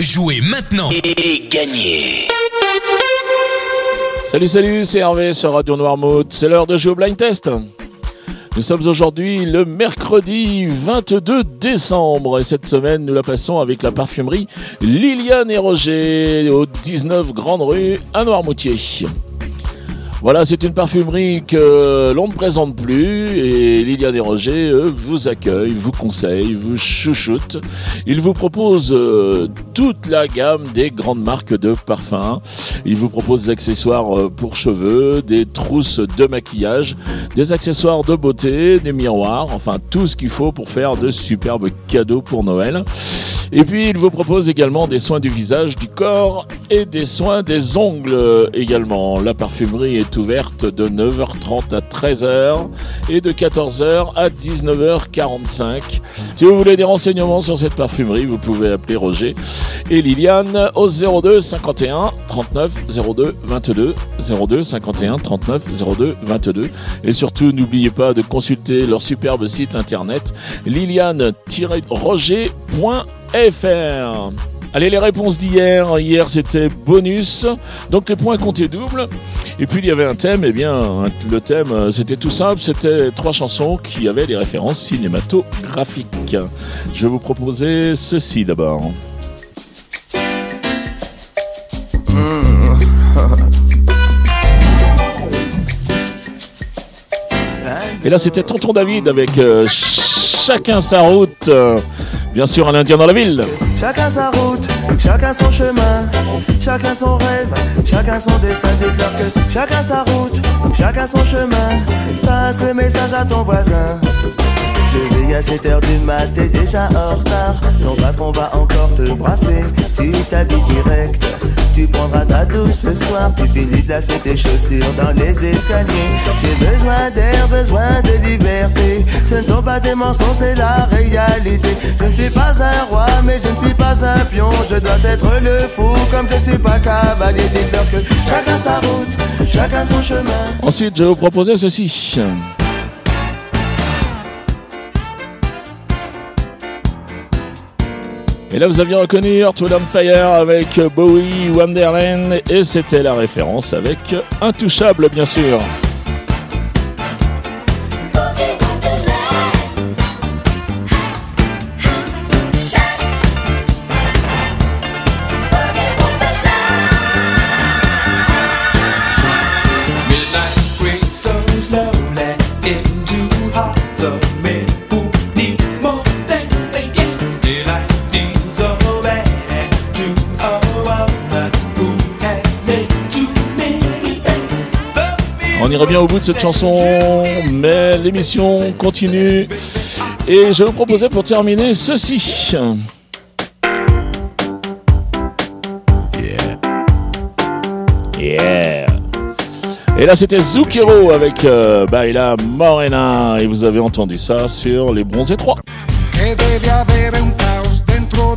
Jouez maintenant et gagnez Salut, salut, c'est Hervé sur Radio Noirmouth. C'est l'heure de jouer au blind test. Nous sommes aujourd'hui le mercredi 22 décembre et cette semaine nous la passons avec la parfumerie Liliane et Roger au 19 Grande Rue à Noirmoutier. Voilà, c'est une parfumerie que l'on ne présente plus et Liliane et Roger, eux, vous accueillent, vous conseillent, vous chouchoutent. Ils vous proposent euh, toute la gamme des grandes marques de parfums. Ils vous proposent des accessoires euh, pour cheveux, des trousses de maquillage, des accessoires de beauté, des miroirs, enfin tout ce qu'il faut pour faire de superbes cadeaux pour Noël. Et puis, ils vous proposent également des soins du visage, du corps et des soins des ongles également. La parfumerie est ouverte de 9h30 à 13h et de 14h à 19h45. Si vous voulez des renseignements sur cette parfumerie, vous pouvez appeler Roger et Liliane au 02 51 39 02 22 02 51 39 02 22 et surtout n'oubliez pas de consulter leur superbe site internet liliane-roger.fr Allez, les réponses d'hier. Hier, c'était bonus. Donc, les points comptaient double. Et puis, il y avait un thème. Eh bien, le thème, euh, c'était tout simple. C'était trois chansons qui avaient des références cinématographiques. Je vais vous proposer ceci d'abord. Et là, c'était Tonton David avec euh, Chacun sa route. Bien sûr, un Indien dans la ville. Chacun sa route, chacun son chemin, chacun son rêve, chacun son destin déclare que chacun sa route, chacun son chemin. Passe le message à ton voisin. Le à 7 heures du mat, t'es déjà en retard. Ton patron va encore te brasser. Tu t'habilles direct. Tu prendras ta douce ce soir. Tu finis de lasser tes chaussures dans les escaliers. J'ai besoin d'air, besoin de liberté. Ce ne sont pas des mensonges, c'est la réalité. Je ne suis pas un roi, mais je ne suis pas un pion. Je dois être le fou, comme je suis pas cavalier. Dites-leur que chacun sa route, chacun son chemin. Ensuite, je vais vous proposer ceci. Et là, vous aviez reconnu Earth, Fire avec Bowie, Wonderland, et c'était la référence avec Intouchable, bien sûr. Irait bien au bout de cette chanson, mais l'émission continue. Et je vous proposer pour terminer ceci. Yeah. Et là, c'était Zucchero avec euh, Baila Morena. Et vous avez entendu ça sur les bronzés 3. che devi avere un dentro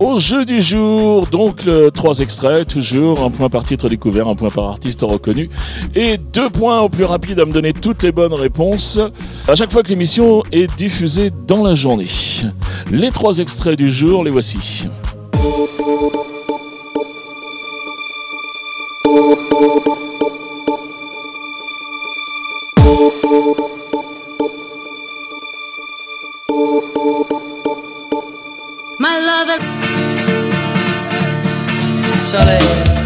au jeu du jour. Donc, trois extraits, toujours un point par titre découvert, un point par artiste reconnu et deux points au plus rapide à me donner toutes les bonnes réponses à chaque fois que l'émission est diffusée dans la journée. Les trois extraits du jour, les voici. my lover, Charlie.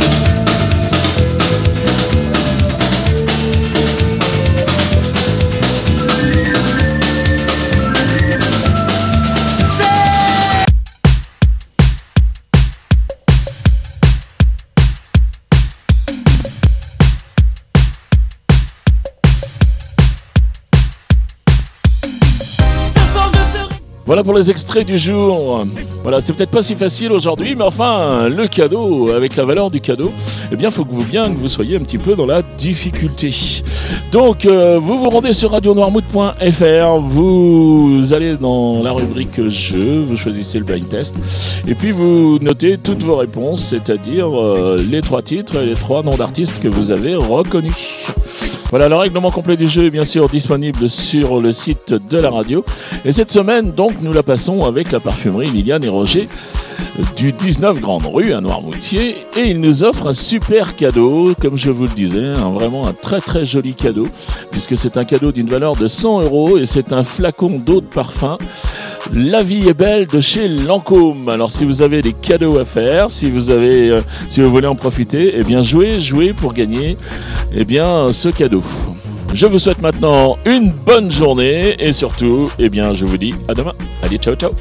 Voilà pour les extraits du jour. Voilà, c'est peut-être pas si facile aujourd'hui, mais enfin, le cadeau, avec la valeur du cadeau, eh bien, faut que vous bien que vous soyez un petit peu dans la difficulté. Donc, euh, vous vous rendez sur radionoirmouth.fr, vous allez dans la rubrique jeu, vous choisissez le blind test, et puis vous notez toutes vos réponses, c'est-à-dire euh, les trois titres et les trois noms d'artistes que vous avez reconnus. Voilà, le règlement complet du jeu est bien sûr disponible sur le site de la radio. Et cette semaine, donc, nous la passons avec la parfumerie Liliane et Roger du 19 Grande Rue à Noirmoutier. Et ils nous offrent un super cadeau, comme je vous le disais, un- vraiment un très très cadeau, puisque c'est un cadeau d'une valeur de 100 euros et c'est un flacon d'eau de parfum. La vie est belle de chez Lancôme. Alors si vous avez des cadeaux à faire, si vous avez, euh, si vous voulez en profiter, eh bien jouez, jouez pour gagner, eh bien ce cadeau. Je vous souhaite maintenant une bonne journée et surtout, eh bien je vous dis à demain. Allez, ciao ciao.